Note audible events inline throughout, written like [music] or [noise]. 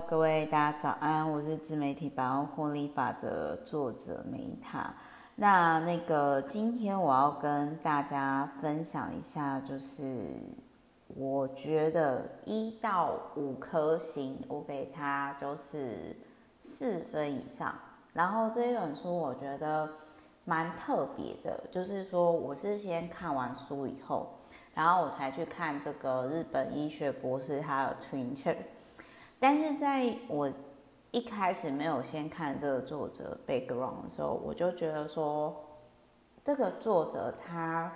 各位大家早安，我是自媒体百万获利法则作者梅塔。那那个今天我要跟大家分享一下，就是我觉得一到五颗星，我给它就是四分以上。然后这一本书我觉得蛮特别的，就是说我是先看完书以后，然后我才去看这个日本医学博士他的 Twitter。但是在我一开始没有先看这个作者 background 的时候，我就觉得说，这个作者他，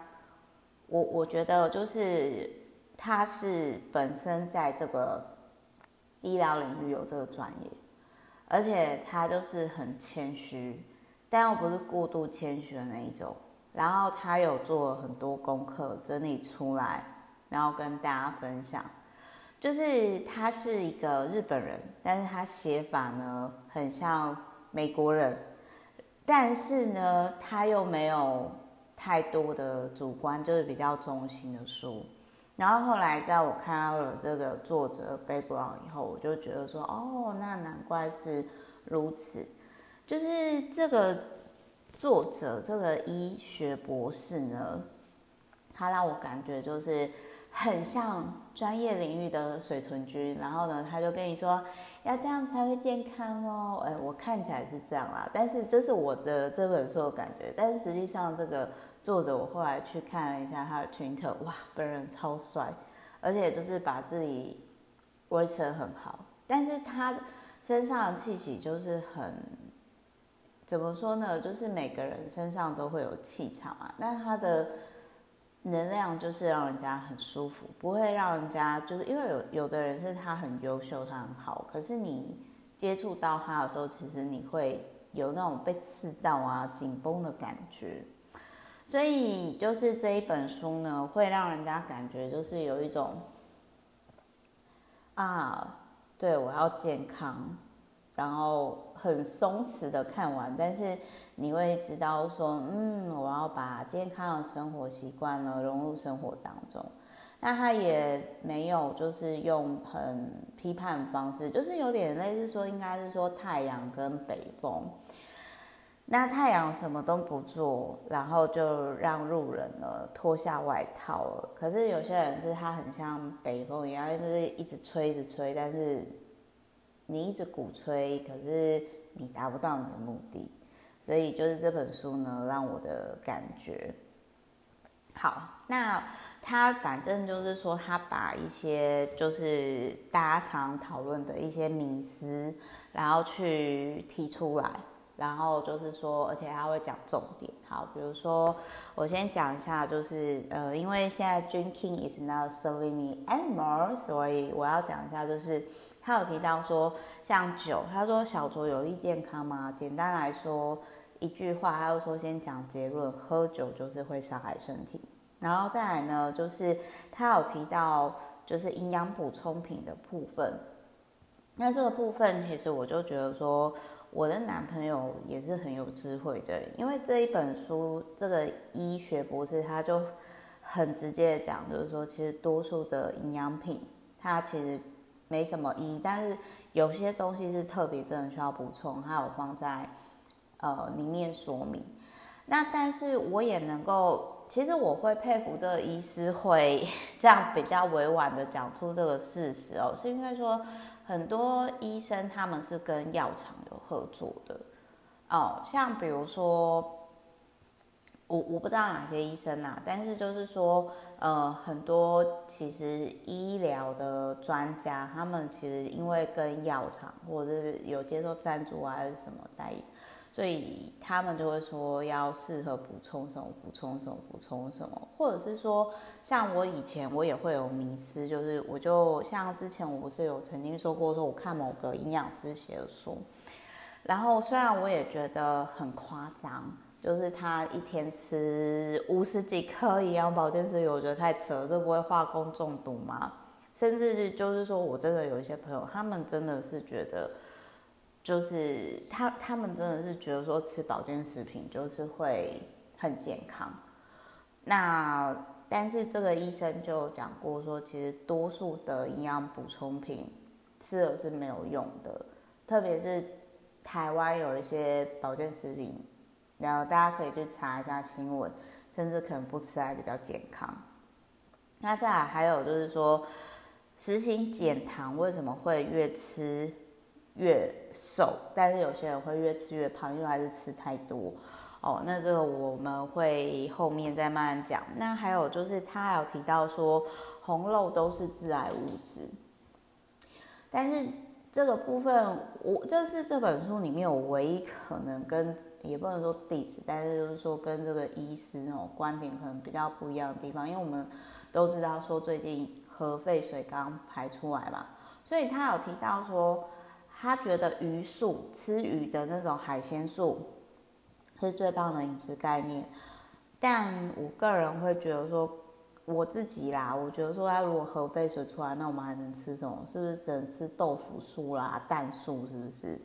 我我觉得就是他是本身在这个医疗领域有这个专业，而且他就是很谦虚，但又不是过度谦虚的那一种。然后他有做很多功课整理出来，然后跟大家分享。就是他是一个日本人，但是他写法呢很像美国人，但是呢他又没有太多的主观，就是比较中心的书。然后后来在我看到了这个作者 background 以后，我就觉得说，哦，那难怪是如此。就是这个作者这个医学博士呢，他让我感觉就是。很像专业领域的水豚君，然后呢，他就跟你说要这样才会健康哦。哎，我看起来是这样啦，但是这是我的这本书的感觉。但是实际上，这个作者我后来去看了一下他的 Twitter，哇，本人超帅，而且就是把自己维持得很好。但是他身上的气息就是很，怎么说呢？就是每个人身上都会有气场啊。那他的。能量就是让人家很舒服，不会让人家就是因为有有的人是他很优秀，他很好，可是你接触到他的时候，其实你会有那种被刺到啊、紧绷的感觉。所以就是这一本书呢，会让人家感觉就是有一种啊，对，我要健康，然后很松弛的看完，但是。你会知道说，嗯，我要把健康的生活习惯呢融入生活当中。那他也没有就是用很批判的方式，就是有点类似说，应该是说太阳跟北风。那太阳什么都不做，然后就让路人呢脱下外套了。可是有些人是他很像北风一样，就是一直吹，一直吹，但是你一直鼓吹，可是你达不到你的目的。所以就是这本书呢，让我的感觉好。那他反正就是说，他把一些就是大家常讨论的一些迷思，然后去提出来，然后就是说，而且他会讲重点。好，比如说我先讲一下，就是呃，因为现在 drinking is not serving me anymore，所以我要讲一下，就是他有提到说，像酒，他说小酌有益健康吗？简单来说。一句话，他又说先讲结论，喝酒就是会伤害身体。然后再来呢，就是他有提到就是营养补充品的部分。那这个部分其实我就觉得说，我的男朋友也是很有智慧的，因为这一本书这个医学博士他就很直接的讲，就是说其实多数的营养品它其实没什么意义，但是有些东西是特别真的需要补充，还有放在。呃，里面说明，那但是我也能够，其实我会佩服这个医师会这样比较委婉的讲出这个事实哦，是因为说很多医生他们是跟药厂有合作的哦，像比如说，我我不知道哪些医生啊，但是就是说，呃，很多其实医疗的专家，他们其实因为跟药厂或者是有接受赞助啊，还是什么代言。所以他们就会说要适合补充什么，补充什么，补充什么，或者是说，像我以前我也会有迷思，就是我就像之前我不是有曾经说过，说我看某个营养师写的书，然后虽然我也觉得很夸张，就是他一天吃五十几颗营养保健食品，我觉得太扯了，这不会化工中毒吗？甚至就是说我真的有一些朋友，他们真的是觉得。就是他，他们真的是觉得说吃保健食品就是会很健康。那但是这个医生就讲过说，其实多数的营养补充品吃了是没有用的。特别是台湾有一些保健食品，然后大家可以去查一下新闻，甚至可能不吃还比较健康。那再还有就是说，实行减糖为什么会越吃越瘦？但是有些人会越吃越胖，因为还是吃太多。哦，那这个我们会后面再慢慢讲。那还有就是他有提到说，红肉都是致癌物质，但是这个部分我这是这本书里面我唯一可能跟也不能说 diss，但是就是说跟这个医师那种观点可能比较不一样的地方，因为我们都知道说最近核废水刚排出来嘛，所以他有提到说，他觉得鱼素吃鱼的那种海鲜素。是最棒的饮食概念，但我个人会觉得说，我自己啦，我觉得说，他如果核废水出来，那我们还能吃什么？是不是只能吃豆腐素啦、蛋素？是不是？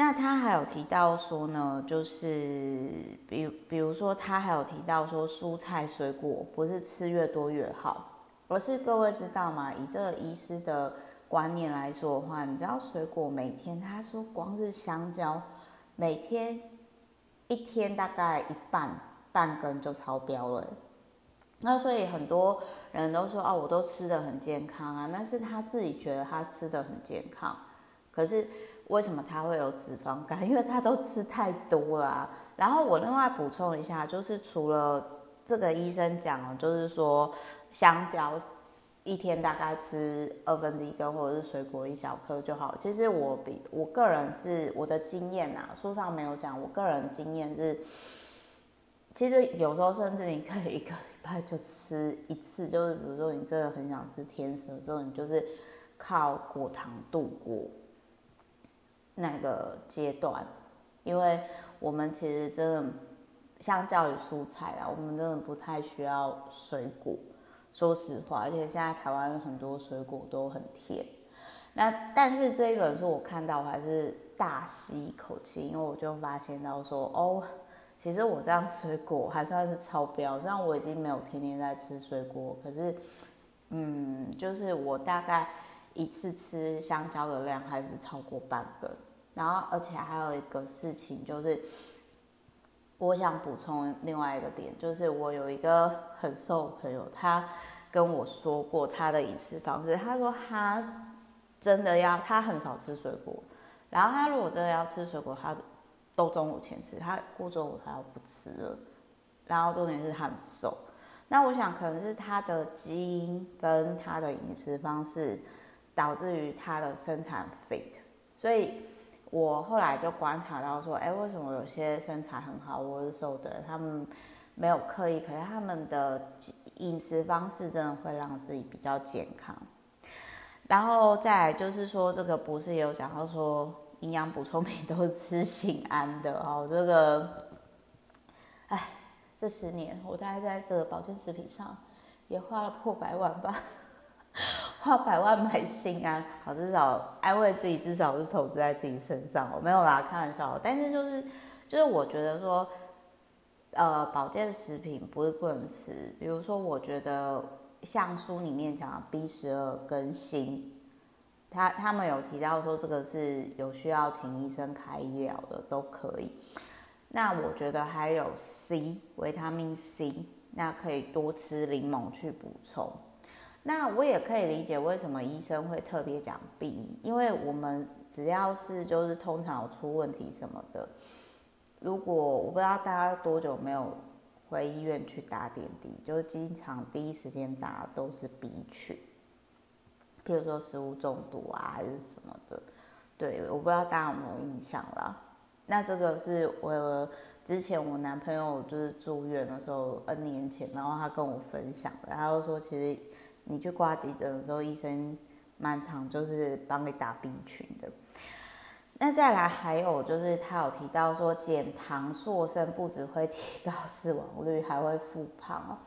那他还有提到说呢，就是比比如说，他还有提到说，蔬菜水果不是吃越多越好，而是各位知道吗？以这个医师的观念来说的话，你知道水果每天，他说光是香蕉，每天。一天大概一半半根就超标了，那所以很多人都说哦，我都吃得很健康啊，但是他自己觉得他吃得很健康，可是为什么他会有脂肪肝？因为他都吃太多了。然后我另外补充一下，就是除了这个医生讲，就是说香蕉。一天大概吃二分之一根，或者是水果一小颗就好。其实我比我个人是我的经验啊，书上没有讲。我个人经验是，其实有时候甚至你可以一个礼拜就吃一次，就是比如说你真的很想吃甜食的时候，你就是靠果糖度过那个阶段。因为我们其实真的相较于蔬菜啊，我们真的不太需要水果。说实话，而且现在台湾很多水果都很甜。那但是这一本书我看到我还是大吸一口气，因为我就发现到说，哦，其实我这样水果还算是超标。虽然我已经没有天天在吃水果，可是，嗯，就是我大概一次吃香蕉的量还是超过半根。然后，而且还有一个事情就是。我想补充另外一个点，就是我有一个很瘦的朋友，他跟我说过他的饮食方式。他说他真的要，他很少吃水果，然后他如果真的要吃水果，他都中午前吃，他过中午他要不吃了。然后重点是他很瘦，那我想可能是他的基因跟他的饮食方式导致于他的身材 fit，所以。我后来就观察到说，哎，为什么有些身材很好或是瘦的人，他们没有刻意，可是他们的饮食方式真的会让自己比较健康。然后再来就是说，这个博士也有讲到说，营养补充品都是吃醒安的哦。这个，哎，这十年我大概在这个保健食品上也花了破百万吧。[laughs] 花百万买心安，好，至少安慰自己，至少是投资在自己身上。我没有啦，开玩笑。但是就是，就是我觉得说，呃，保健食品不是不能吃。比如说，我觉得像书里面讲的 B 十二跟锌，他他们有提到说这个是有需要请医生开医疗的都可以。那我觉得还有 C，维他命 C，那可以多吃柠檬去补充。那我也可以理解为什么医生会特别讲 B，因为我们只要是就是通常出问题什么的，如果我不知道大家多久没有回医院去打点滴，就是经常第一时间打都是 B 群，譬如说食物中毒啊还是什么的，对，我不知道大家有没有印象啦。那这个是我之前我男朋友就是住院的时候 N 年前，然后他跟我分享的，他就说其实。你去挂急诊的时候，医生蛮常就是帮你打 B 群的。那再来还有就是他有提到说，减糖瘦身不只会提高死亡率，还会复胖哦。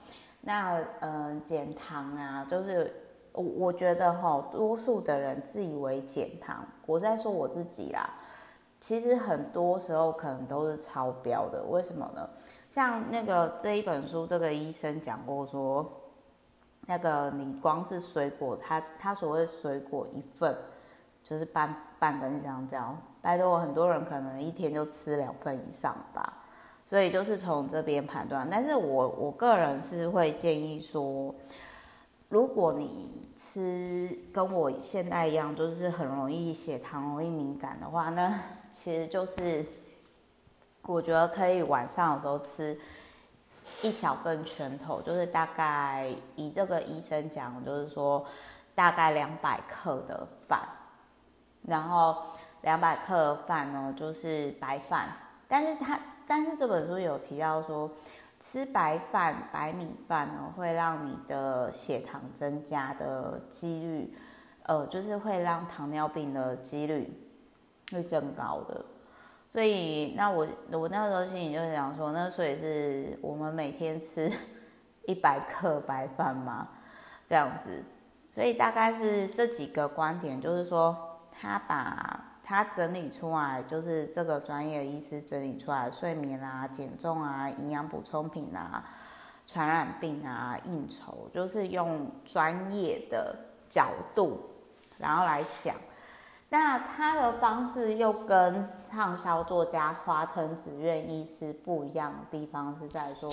那嗯，减糖啊，就是我我觉得哈，多数的人自以为减糖，我在说我自己啦，其实很多时候可能都是超标的。为什么呢？像那个这一本书，这个医生讲过说。那个你光是水果，它它所谓水果一份就是半半根香蕉，拜托很多人可能一天就吃两份以上吧。所以就是从这边判断，但是我我个人是会建议说，如果你吃跟我现在一样，就是很容易血糖容易敏感的话，那 [laughs] 其实就是我觉得可以晚上的时候吃一小份拳头，就是大概以这个医生讲，就是说大概两百克的饭，然后两百克的饭呢就是白饭，但是他。但是这本书有提到说，吃白饭、白米饭呢，会让你的血糖增加的几率，呃，就是会让糖尿病的几率会增高的。所以，那我我那时候心里就是想说，那所以是我们每天吃 [laughs] 一百克白饭吗？这样子，所以大概是这几个观点，就是说他把。他整理出来，就是这个专业医师整理出来，睡眠啊、减重啊、营养补充品啊、传染病啊、应酬，就是用专业的角度，然后来讲。那他的方式又跟畅销作家华腾子苑医师不一样的地方是在说，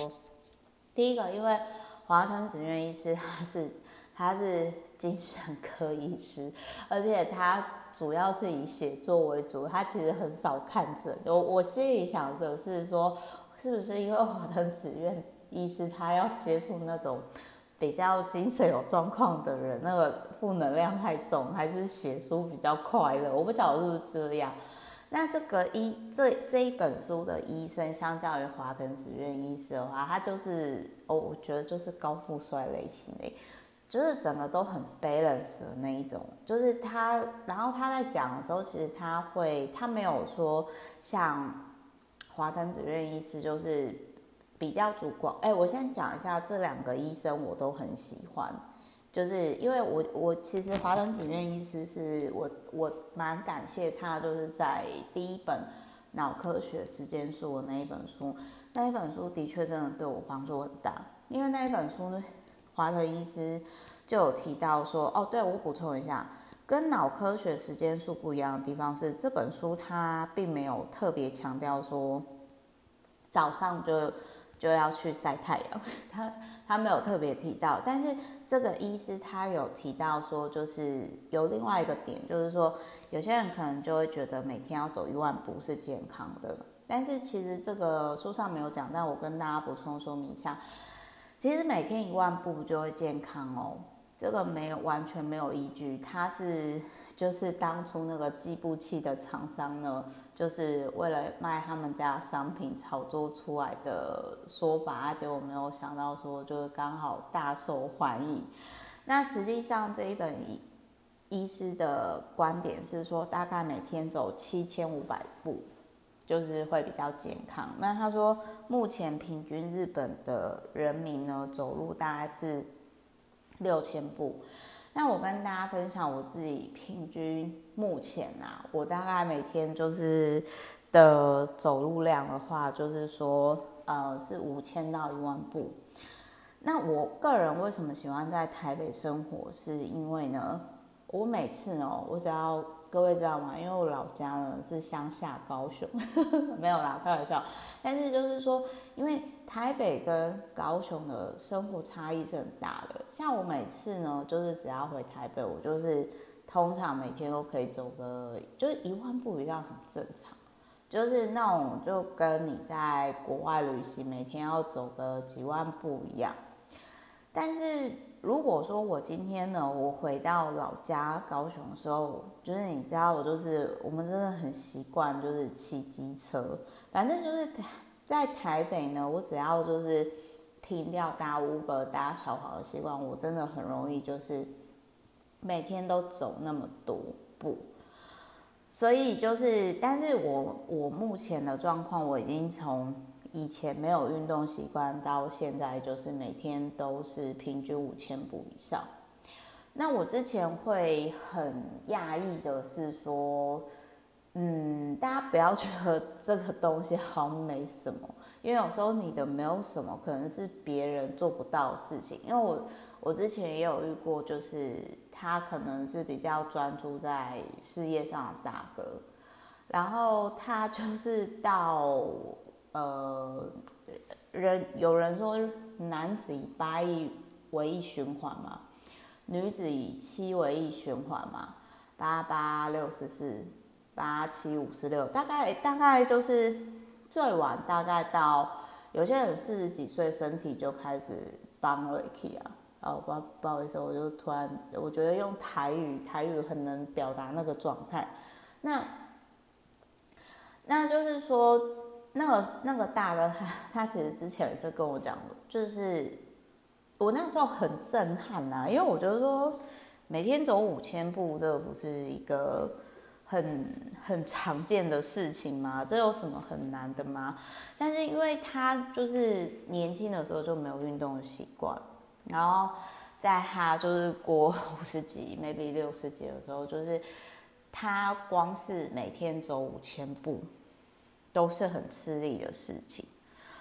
第一个，因为华腾子苑医师他是他是精神科医师，而且他。主要是以写作为主，他其实很少看诊。我我心里想着是说，是不是因为华腾子苑医师他要接触那种比较精神有状况的人，那个负能量太重，还是写书比较快乐？我不晓得是不是这样。那这个医这这一本书的医生，相较于华腾子苑医师的话，他就是哦，我觉得就是高富帅类型的。就是整个都很 balance 的那一种，就是他，然后他在讲的时候，其实他会，他没有说像华腾子苑医师就是比较主观。哎，我先讲一下这两个医生，我都很喜欢，就是因为我我其实华腾子苑医师是我我蛮感谢他，就是在第一本脑科学时间书的那一本书，那一本书的确真的对我帮助很大，因为那一本书呢。华腾医师就有提到说，哦，对，我补充一下，跟脑科学时间数不一样的地方是，这本书它并没有特别强调说早上就就要去晒太阳，[laughs] 他他没有特别提到。但是这个医师他有提到说，就是有另外一个点，就是说有些人可能就会觉得每天要走一万步是健康的，但是其实这个书上没有讲，但我跟大家补充说明一下。其实每天一万步就会健康哦，这个没有完全没有依据，它是就是当初那个计步器的厂商呢，就是为了卖他们家商品炒作出来的说法，结果没有想到说就是刚好大受欢迎。那实际上这一本医医师的观点是说，大概每天走七千五百步。就是会比较健康。那他说，目前平均日本的人民呢，走路大概是六千步。那我跟大家分享我自己平均目前啊，我大概每天就是的走路量的话，就是说呃是五千到一万步。那我个人为什么喜欢在台北生活？是因为呢，我每次哦，我只要各位知道吗？因为我老家呢是乡下高雄，[laughs] 没有啦，开玩笑。但是就是说，因为台北跟高雄的生活差异是很大的。像我每次呢，就是只要回台北，我就是通常每天都可以走个，就是一万步以上很正常。就是那种就跟你在国外旅行每天要走个几万步一样。但是。如果说我今天呢，我回到老家高雄的时候，就是你知道，我就是我们真的很习惯，就是骑机车。反正就是在台北呢，我只要就是停掉搭 Uber、搭小跑的习惯，我真的很容易就是每天都走那么多步。所以就是，但是我我目前的状况，我已经从。以前没有运动习惯，到现在就是每天都是平均五千步以上。那我之前会很讶异的是说，嗯，大家不要觉得这个东西好像没什么，因为有时候你的没有什么，可能是别人做不到的事情。因为我我之前也有遇过，就是他可能是比较专注在事业上的大哥，然后他就是到呃人有人说男子以八亿为一循环嘛，女子以七为一循环嘛，八八六十四，八七五十六，大概大概就是最晚大概到有些人四十几岁身体就开始崩了去啊。哦，不不好意思，我就突然我觉得用台语，台语很能表达那个状态。那那就是说，那个那个大哥他他其实之前也是跟我讲的，就是我那时候很震撼呐、啊，因为我觉得说每天走五千步，这个不是一个很很常见的事情吗？这有什么很难的吗？但是因为他就是年轻的时候就没有运动的习惯。然后在他就是过五十几，maybe 六十几的时候，就是他光是每天走五千步，都是很吃力的事情。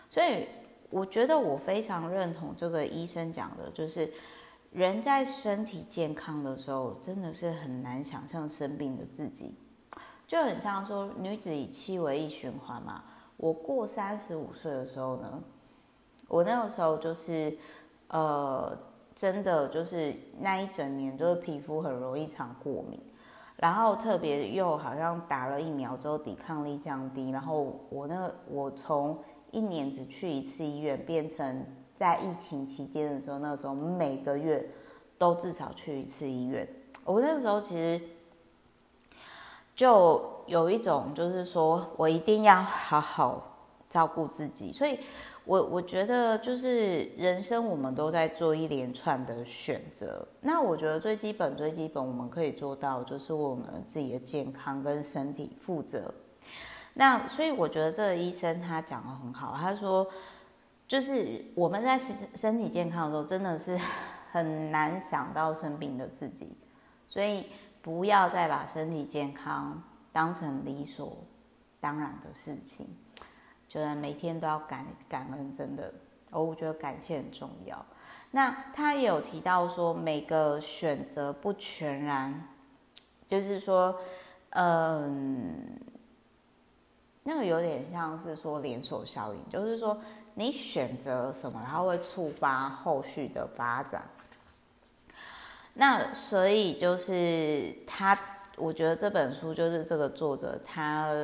所以我觉得我非常认同这个医生讲的，就是人在身体健康的时候，真的是很难想象生病的自己，就很像说女子以七为一循环嘛。我过三十五岁的时候呢，我那个时候就是。呃，真的就是那一整年，就是皮肤很容易常过敏，然后特别又好像打了疫苗之后抵抗力降低，然后我那我从一年只去一次医院，变成在疫情期间的时候，那时候每个月都至少去一次医院。我那个时候其实就有一种就是说我一定要好好照顾自己，所以。我我觉得就是人生，我们都在做一连串的选择。那我觉得最基本、最基本，我们可以做到，就是为我们自己的健康跟身体负责。那所以我觉得这个医生他讲得很好，他说，就是我们在身身体健康的时候，真的是 [laughs] 很难想到生病的自己，所以不要再把身体健康当成理所当然的事情。觉得每天都要感感恩，真的，我觉得感谢很重要。那他也有提到说，每个选择不全然，就是说，嗯，那个有点像是说连锁效应，就是说你选择什么，它会触发后续的发展。那所以就是他，我觉得这本书就是这个作者他。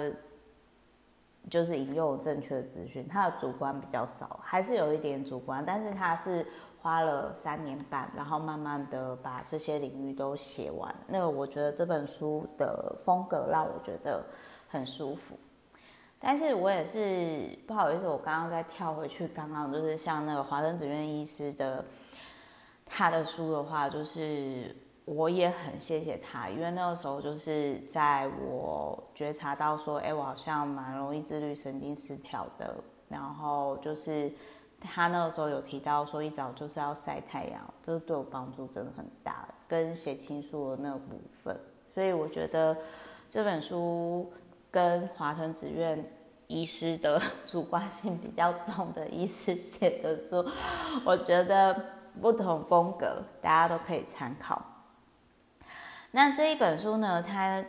就是引用正确的资讯，他的主观比较少，还是有一点主观，但是他是花了三年半，然后慢慢的把这些领域都写完。那个我觉得这本书的风格让我觉得很舒服，但是我也是不好意思，我刚刚再跳回去，刚刚就是像那个华生子院医师的他的书的话，就是。我也很谢谢他，因为那个时候就是在我觉察到说，哎，我好像蛮容易自律神经失调的。然后就是他那个时候有提到说，一早就是要晒太阳，这是对我帮助真的很大，跟写情书的那个部分。所以我觉得这本书跟华灯子苑医师的主观性比较重的医师写的书，我觉得不同风格，大家都可以参考。那这一本书呢，他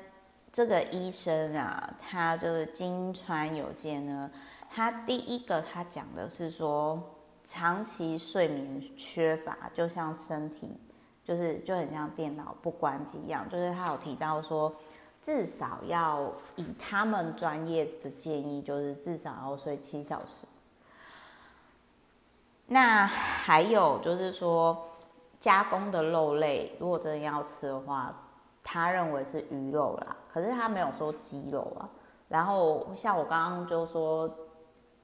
这个医生啊，他就是金川友介呢，他第一个他讲的是说，长期睡眠缺乏就像身体，就是就很像电脑不关机一样，就是他有提到说，至少要以他们专业的建议，就是至少要睡七小时。那还有就是说，加工的肉类，如果真的要吃的话。他认为是鱼肉啦，可是他没有说鸡肉啊。然后像我刚刚就说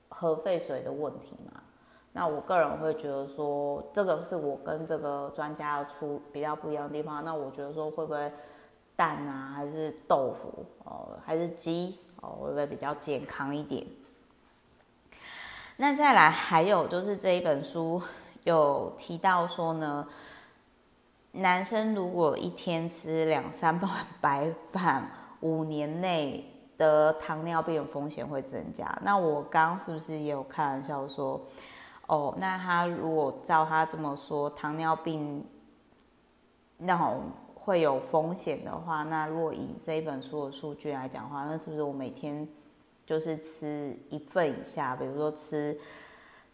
核废水的问题嘛，那我个人会觉得说，这个是我跟这个专家要出比较不一样的地方。那我觉得说，会不会蛋啊，还是豆腐哦，还是鸡哦，会不会比较健康一点？那再来还有就是这一本书有提到说呢。男生如果一天吃两三碗白饭，五年内得糖尿病的风险会增加。那我刚刚是不是也有开玩笑说，哦，那他如果照他这么说，糖尿病那种会有风险的话，那如果以这一本书的数据来讲的话，那是不是我每天就是吃一份以下，比如说吃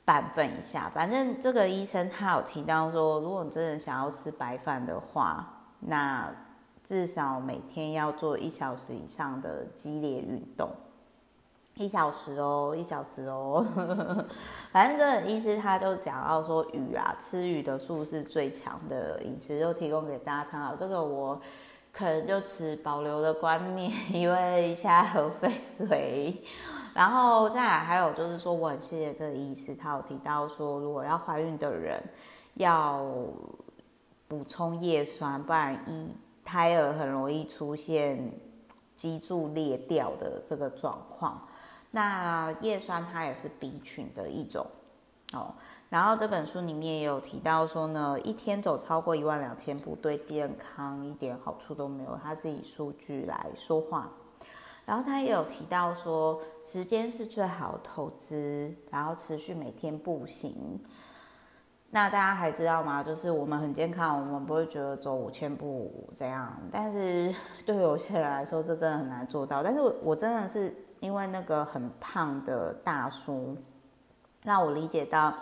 半份以下，反正这个医生他有提到说，如果你真的想要吃白饭的话，那至少每天要做一小时以上的激烈运动。一小时哦，一小时哦，[laughs] 反正这个意思，他就讲到说鱼啊，吃鱼的素是最强的饮食，就提供给大家参考。这个我可能就持保留的观念，因为现在喝废水。然后再来还有就是说，我很谢谢这个医师，他有提到说，如果要怀孕的人要补充叶酸，不然一胎儿很容易出现脊柱裂掉的这个状况。那叶酸它也是 B 群的一种哦，然后这本书里面也有提到说呢，一天走超过一万两千步对健康一点好处都没有，它是以数据来说话。然后他也有提到说，时间是最好的投资，然后持续每天步行。那大家还知道吗？就是我们很健康，我们不会觉得走五千步这样，但是对有些人来说，这真的很难做到。但是我真的是。因为那个很胖的大叔，让我理解到，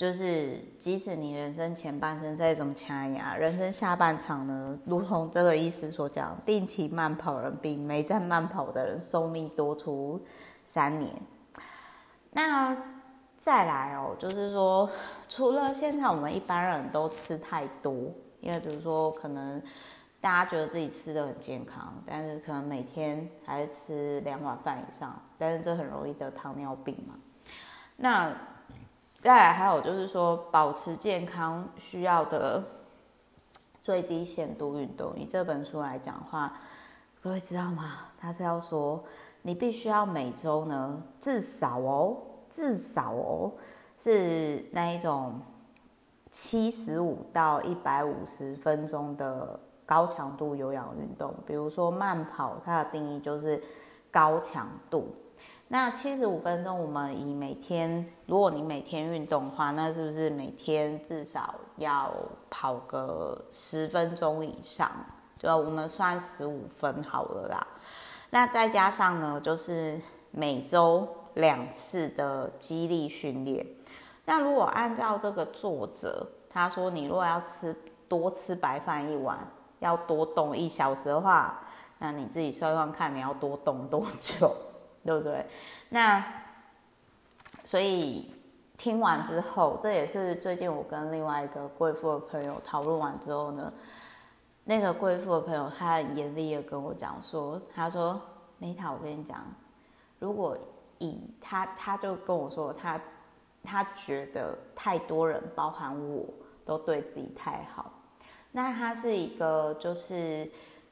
就是即使你人生前半生再怎么掐牙，人生下半场呢，如同这个医师所讲，定期慢跑人比没在慢跑的人寿命多出三年。那再来哦，就是说，除了现在我们一般人都吃太多，因为比如说可能。大家觉得自己吃的很健康，但是可能每天还是吃两碗饭以上，但是这很容易得糖尿病嘛。那再来还有就是说，保持健康需要的最低限度运动。以这本书来讲的话，各位知道吗？他是要说，你必须要每周呢，至少哦，至少哦，是那一种七十五到一百五十分钟的。高强度有氧运动，比如说慢跑，它的定义就是高强度。那七十五分钟，我们以每天，如果你每天运动的话，那是不是每天至少要跑个十分钟以上？就我们算十五分好了啦。那再加上呢，就是每周两次的肌力训练。那如果按照这个作者他说，你如果要吃多吃白饭一碗。要多动一小时的话，那你自己算算看，你要多动多久，对不对？那所以听完之后，这也是最近我跟另外一个贵妇的朋友讨论完之后呢，那个贵妇的朋友他严厉的跟我讲说，他说梅塔，我跟你讲，如果以他，他就跟我说，他他觉得太多人，包含我都对自己太好。那她是一个，就是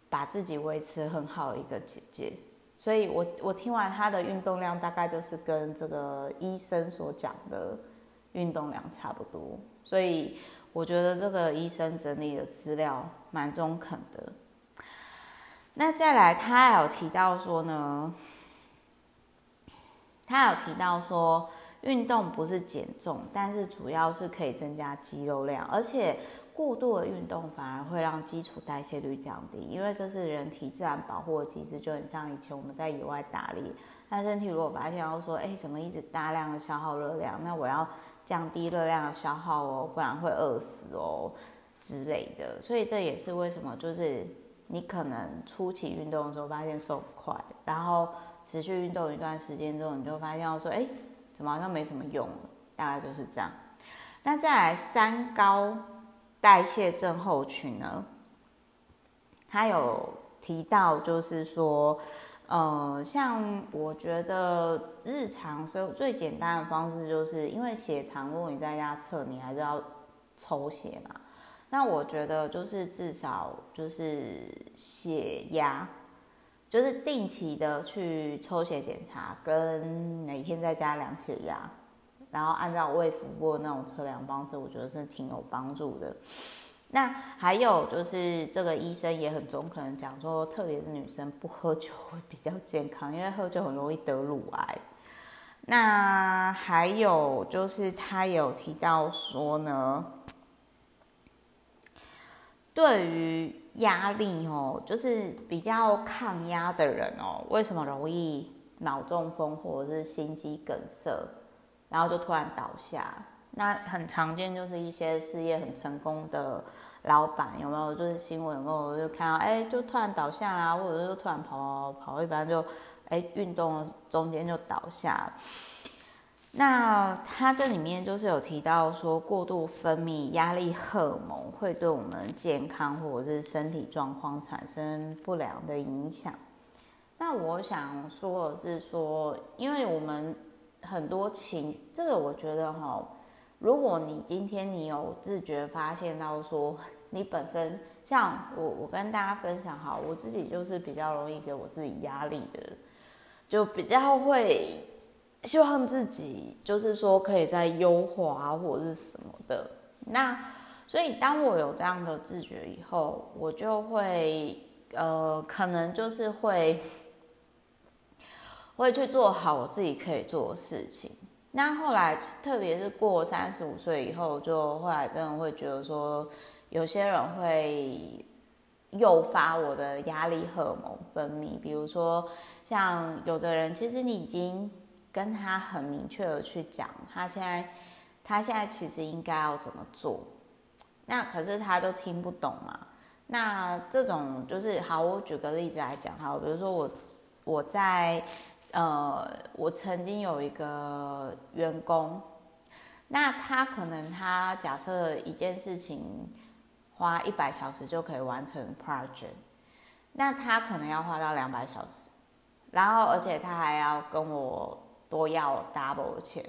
把自己维持很好的一个姐姐，所以我我听完他的运动量，大概就是跟这个医生所讲的运动量差不多，所以我觉得这个医生整理的资料蛮中肯的。那再来，他还有提到说呢，他有提到说，运动不是减重，但是主要是可以增加肌肉量，而且。过度的运动反而会让基础代谢率降低，因为这是人体自然保护的机制，就很像以前我们在野外打猎，那身体如果发现要说，哎，怎么一直大量的消耗热量，那我要降低热量的消耗哦，不然会饿死哦之类的。所以这也是为什么，就是你可能初期运动的时候发现瘦不快，然后持续运动一段时间之后，你就发现要说，哎，怎么好像没什么用，大概就是这样。那再来三高。代谢症候群呢，他有提到，就是说，呃，像我觉得日常所以最简单的方式，就是因为血糖，如果你在家测，你还是要抽血嘛。那我觉得就是至少就是血压，就是定期的去抽血检查，跟每天在家量血压。然后按照卫福部那种测量方式，我觉得是挺有帮助的。那还有就是这个医生也很中肯的讲说，特别是女生不喝酒会比较健康，因为喝酒很容易得乳癌。那还有就是他有提到说呢，对于压力哦，就是比较抗压的人哦，为什么容易脑中风或者是心肌梗塞，然后就突然倒下？那很常见，就是一些事业很成功的老板，有没有？就是新闻，我就看到，哎，就突然倒下啦，或者是突然跑跑一般就，哎，运动中间就倒下。那它这里面就是有提到说，过度分泌压力荷尔蒙会对我们健康或者是身体状况产生不良的影响。那我想说的是说，因为我们很多情，这个我觉得哈。如果你今天你有自觉发现到说，你本身像我，我跟大家分享哈，我自己就是比较容易给我自己压力的，就比较会希望自己就是说可以再优化或者是什么的。那所以当我有这样的自觉以后，我就会呃，可能就是会会去做好我自己可以做的事情。那后来，特别是过三十五岁以后，就后来真的会觉得说，有些人会诱发我的压力荷尔蒙分泌。比如说，像有的人，其实你已经跟他很明确的去讲，他现在他现在其实应该要怎么做，那可是他都听不懂嘛。那这种就是好，我举个例子来讲哈，比如说我我在。呃，我曾经有一个员工，那他可能他假设一件事情花一百小时就可以完成 project，那他可能要花到两百小时，然后而且他还要跟我多要 double 的钱，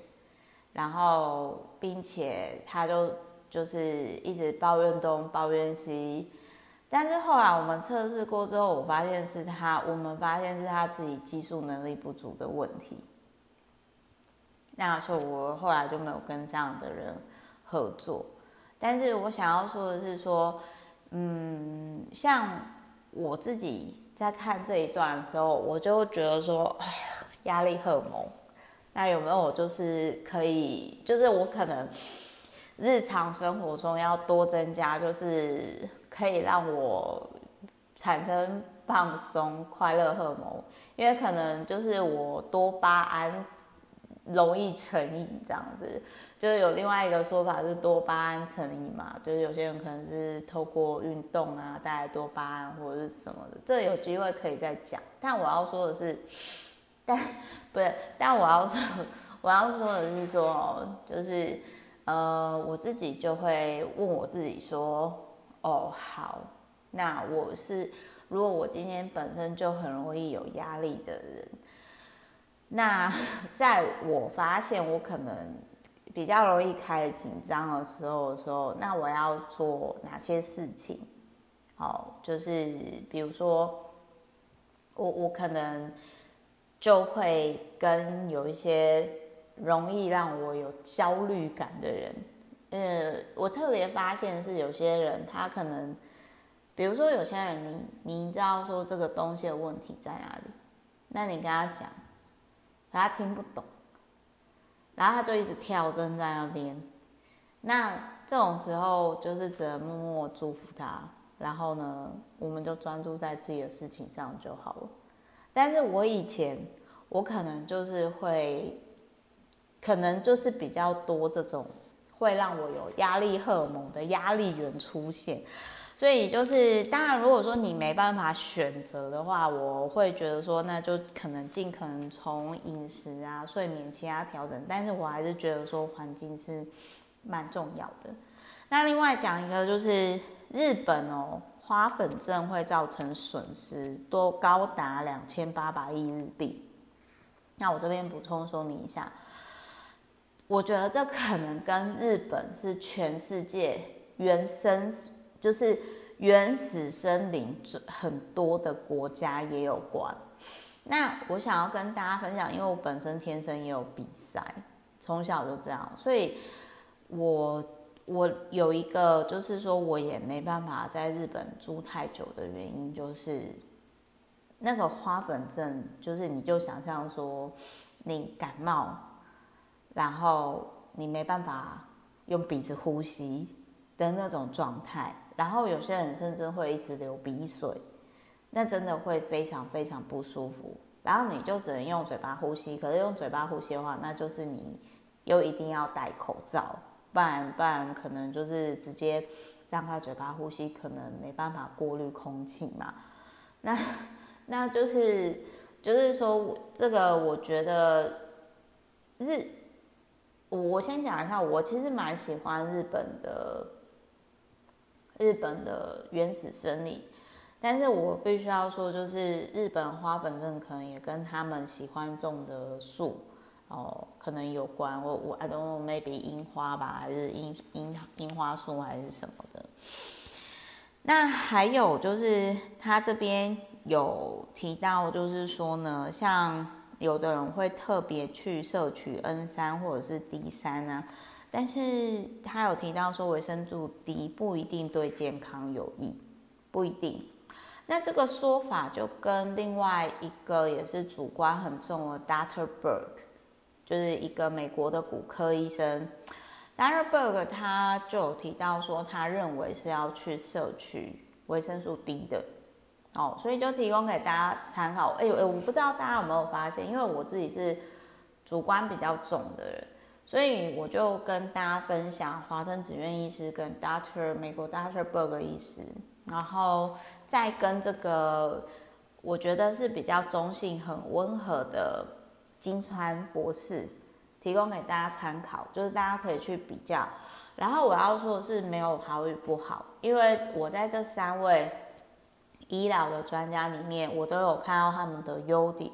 然后并且他就就是一直抱怨东抱怨西。但是后来我们测试过之后，我发现是他，我们发现是他自己技术能力不足的问题。那所以，我后来就没有跟这样的人合作。但是我想要说的是，说，嗯，像我自己在看这一段的时候，我就觉得说，哎呀，压力荷尔蒙。那有没有就是可以，就是我可能日常生活中要多增加，就是。可以让我产生放松、快乐荷尔蒙，因为可能就是我多巴胺容易成瘾这样子，就是有另外一个说法是多巴胺成瘾嘛，就是有些人可能是透过运动啊带来多巴胺或者是什么的，这有机会可以再讲。但我要说的是，但不是，但我要说 [laughs] 我要说的是说，就是呃，我自己就会问我自己说。哦，好，那我是如果我今天本身就很容易有压力的人，那 [laughs] 在我发现我可能比较容易开始紧张的时候的时候，那我要做哪些事情？好，就是比如说我我可能就会跟有一些容易让我有焦虑感的人。呃，我特别发现是有些人，他可能，比如说有些人你，你知道说这个东西的问题在哪里，那你跟他讲，他听不懂，然后他就一直跳针在那边，那这种时候就是只能默默祝福他，然后呢，我们就专注在自己的事情上就好了。但是我以前，我可能就是会，可能就是比较多这种。会让我有压力荷尔蒙的压力源出现，所以就是当然，如果说你没办法选择的话，我会觉得说，那就可能尽可能从饮食啊、睡眠其他调整，但是我还是觉得说环境是蛮重要的。那另外讲一个就是日本哦，花粉症会造成损失多高达两千八百亿日币。那我这边补充说明一下。我觉得这可能跟日本是全世界原生，就是原始森林很多的国家也有关。那我想要跟大家分享，因为我本身天生也有鼻塞，从小就这样，所以我我有一个就是说我也没办法在日本住太久的原因，就是那个花粉症，就是你就想象说。你感冒，然后你没办法用鼻子呼吸的那种状态，然后有些人甚至会一直流鼻水，那真的会非常非常不舒服。然后你就只能用嘴巴呼吸，可是用嘴巴呼吸的话，那就是你又一定要戴口罩，不然不然可能就是直接让他嘴巴呼吸，可能没办法过滤空气嘛。那那就是就是说这个，我觉得日，我先讲一下，我其实蛮喜欢日本的日本的原始森林。但是我必须要说，就是日本花粉症可能也跟他们喜欢种的树哦，可能有关。我我 I don't know maybe 樱花吧，还是樱樱樱花树还是什么的。那还有就是他这边有提到，就是说呢，像有的人会特别去摄取 N 三或者是 D 三啊，但是他有提到说维生素 D 不一定对健康有益，不一定。那这个说法就跟另外一个也是主观很重的 d a t a b e r g 就是一个美国的骨科医生 dater berg 他就有提到说，他认为是要去摄取维生素 D 的，哦，所以就提供给大家参考。哎呦哎，我不知道大家有没有发现，因为我自己是主观比较重的人，所以我就跟大家分享华生子苑医师跟 Doctor 美国 Doctor Berg 医师，然后。再跟这个，我觉得是比较中性、很温和的金川博士提供给大家参考，就是大家可以去比较。然后我要说的是，没有好与不好，因为我在这三位医疗的专家里面，我都有看到他们的优点。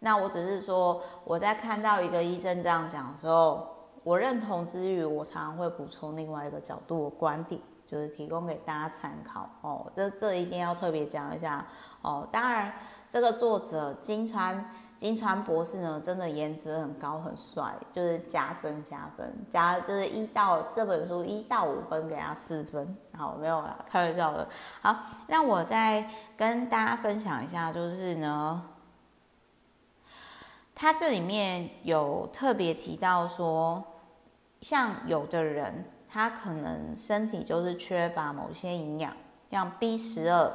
那我只是说，我在看到一个医生这样讲的时候，我认同之余，我常常会补充另外一个角度的观点。就是提供给大家参考哦，这这一定要特别讲一下哦。当然，这个作者金川金川博士呢，真的颜值很高，很帅，就是加分加分加，就是一到这本书一到五分给他四分，好，没有啦，开玩笑的。好，那我再跟大家分享一下，就是呢，他这里面有特别提到说，像有的人。他可能身体就是缺乏某些营养，像 B 十二、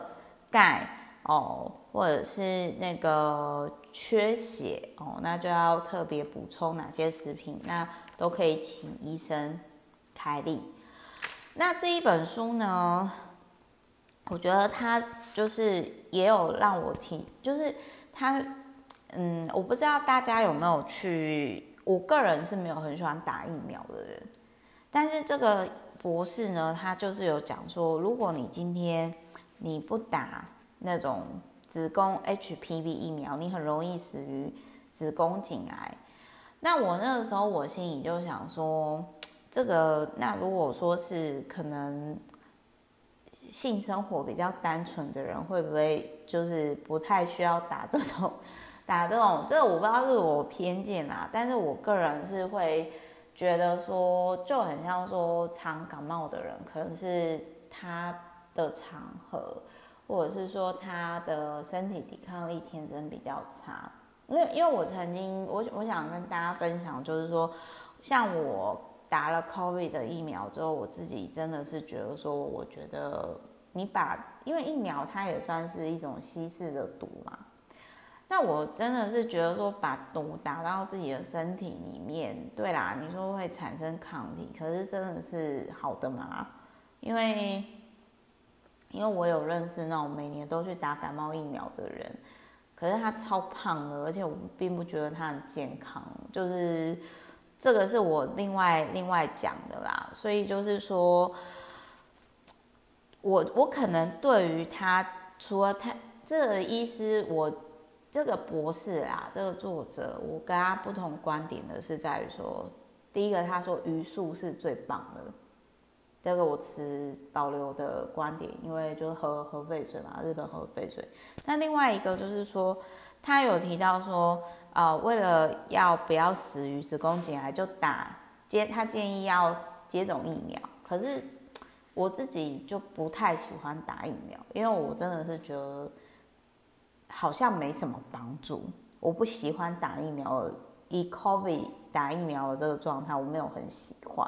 钙哦，或者是那个缺血哦，那就要特别补充哪些食品，那都可以请医生开立。那这一本书呢，我觉得他就是也有让我提，就是他，嗯，我不知道大家有没有去，我个人是没有很喜欢打疫苗的人。但是这个博士呢，他就是有讲说，如果你今天你不打那种子宫 HPV 疫苗，你很容易死于子宫颈癌。那我那个时候我心里就想说，这个那如果说是可能性生活比较单纯的人，会不会就是不太需要打这种 [laughs] 打这种？这个我不知道是我偏见啊，但是我个人是会。觉得说就很像说常感冒的人，可能是他的场合，或者是说他的身体抵抗力天生比较差。因为因为我曾经，我我想跟大家分享，就是说，像我打了 COVID 的疫苗之后，我自己真的是觉得说，我觉得你把，因为疫苗它也算是一种稀释的毒嘛。那我真的是觉得说，把毒打到自己的身体里面，对啦，你说会产生抗体，可是真的是好的吗？因为，因为我有认识那种每年都去打感冒疫苗的人，可是他超胖的，而且我并不觉得他很健康，就是这个是我另外另外讲的啦。所以就是说，我我可能对于他，除了他这个医师，我。这个博士啊，这个作者，我跟他不同观点的是在于说，第一个他说鱼素是最棒的，这个我持保留的观点，因为就是喝核废水嘛，日本核废水。那另外一个就是说，他有提到说，啊、呃，为了要不要死于子宫颈癌，就打接他建议要接种疫苗。可是我自己就不太喜欢打疫苗，因为我真的是觉得。好像没什么帮助，我不喜欢打疫苗以 COVID 打疫苗的这个状态，我没有很喜欢。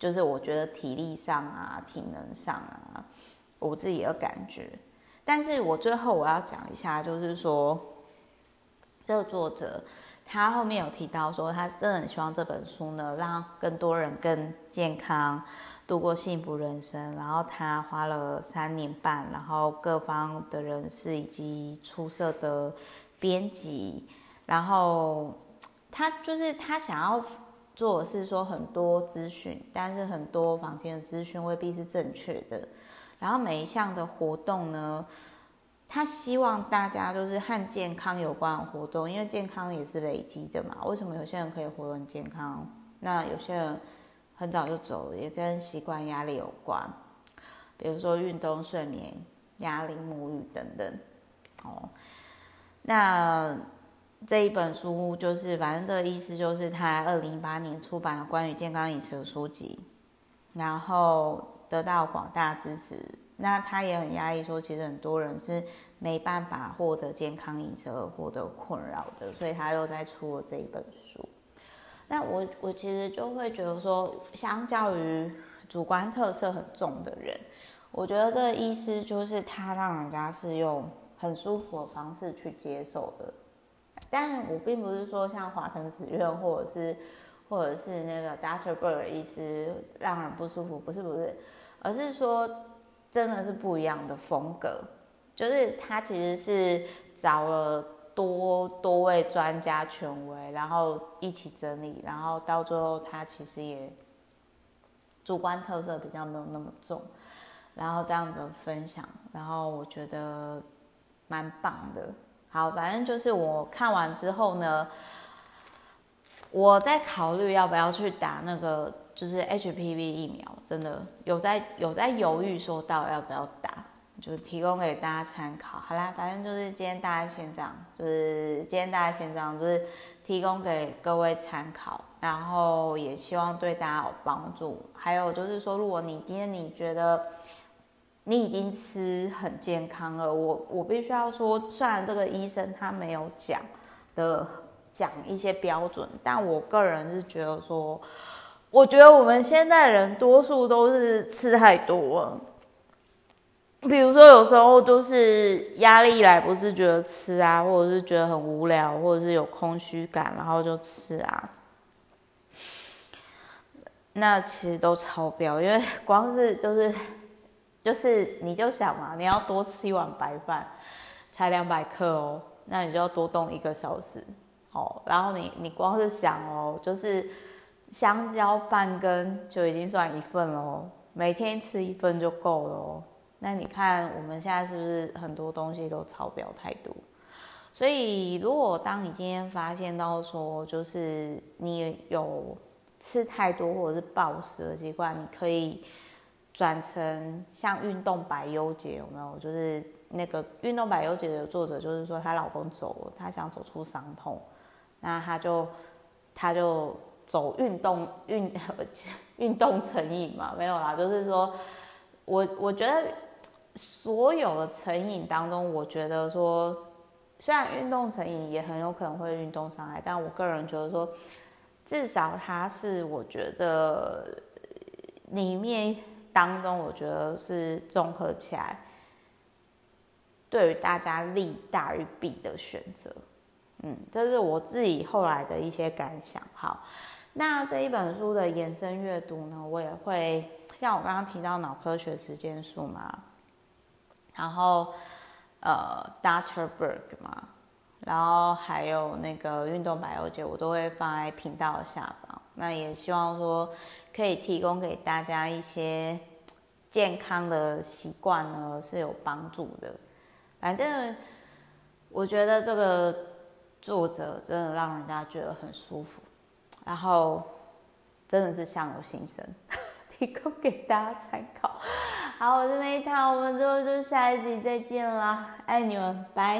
就是我觉得体力上啊、体能上啊，我自己的感觉。但是我最后我要讲一下，就是说，这个作者他后面有提到说，他真的很希望这本书呢，让更多人更健康。度过幸福人生，然后他花了三年半，然后各方的人士以及出色的编辑，然后他就是他想要做的是说很多资讯，但是很多房间的资讯未必是正确的。然后每一项的活动呢，他希望大家都是和健康有关的活动，因为健康也是累积的嘛。为什么有些人可以活得很健康？那有些人。很早就走了，也跟习惯、压力有关，比如说运动、睡眠、压力、沐浴等等。哦，那这一本书就是，反正这个意思就是，他二零一八年出版了关于健康饮食的书籍，然后得到广大支持。那他也很压抑说，其实很多人是没办法获得健康饮食而获得困扰的，所以他又在出了这一本书。那我我其实就会觉得说，相较于主观特色很重的人，我觉得这个意思就是他让人家是用很舒服的方式去接受的。但我并不是说像华藤子苑或者是或者是那个 Doctor Berg 医师让人不舒服，不是不是，而是说真的是不一样的风格，就是他其实是找了。多多位专家权威，然后一起整理，然后到最后他其实也主观特色比较没有那么重，然后这样子分享，然后我觉得蛮棒的。好，反正就是我看完之后呢，我在考虑要不要去打那个就是 HPV 疫苗，真的有在有在犹豫，说到要不要打。就提供给大家参考，好啦，反正就是今天大家先这样，就是今天大家先这样，就是提供给各位参考，然后也希望对大家有帮助。还有就是说，如果你今天你觉得你已经吃很健康了，我我必须要说，虽然这个医生他没有讲的讲一些标准，但我个人是觉得说，我觉得我们现在人多数都是吃太多了。比如说，有时候就是压力来不自觉的吃啊，或者是觉得很无聊，或者是有空虚感，然后就吃啊。那其实都超标，因为光是就是就是你就想嘛，你要多吃一碗白饭，才两百克哦，那你就要多动一个小时哦。然后你你光是想哦，就是香蕉半根就已经算一份喽，每天吃一份就够了。那你看我们现在是不是很多东西都超标太多？所以如果当你今天发现到说，就是你有吃太多或者是暴食的习惯，你可以转成像运动百忧解有没有？就是那个运动百忧解的作者，就是说她老公走了，她想走出伤痛，那她就她就走运动运 [laughs] 运动成瘾嘛？没有啦，就是说我我觉得。所有的成瘾当中，我觉得说，虽然运动成瘾也很有可能会运动伤害，但我个人觉得说，至少它是我觉得里面当中，我觉得是综合起来，对于大家利大于弊的选择。嗯，这是我自己后来的一些感想。好，那这一本书的延伸阅读呢，我也会像我刚刚提到脑科学时间数嘛。然后，呃，Dr. Berg 嘛，然后还有那个运动百忧解，我都会放在频道下。那也希望说可以提供给大家一些健康的习惯呢，是有帮助的。反正我觉得这个作者真的让人家觉得很舒服，然后真的是相由心生。[laughs] 提供给大家参考。好，我是梅塔，我们之后就下一集再见啦，爱你们，拜。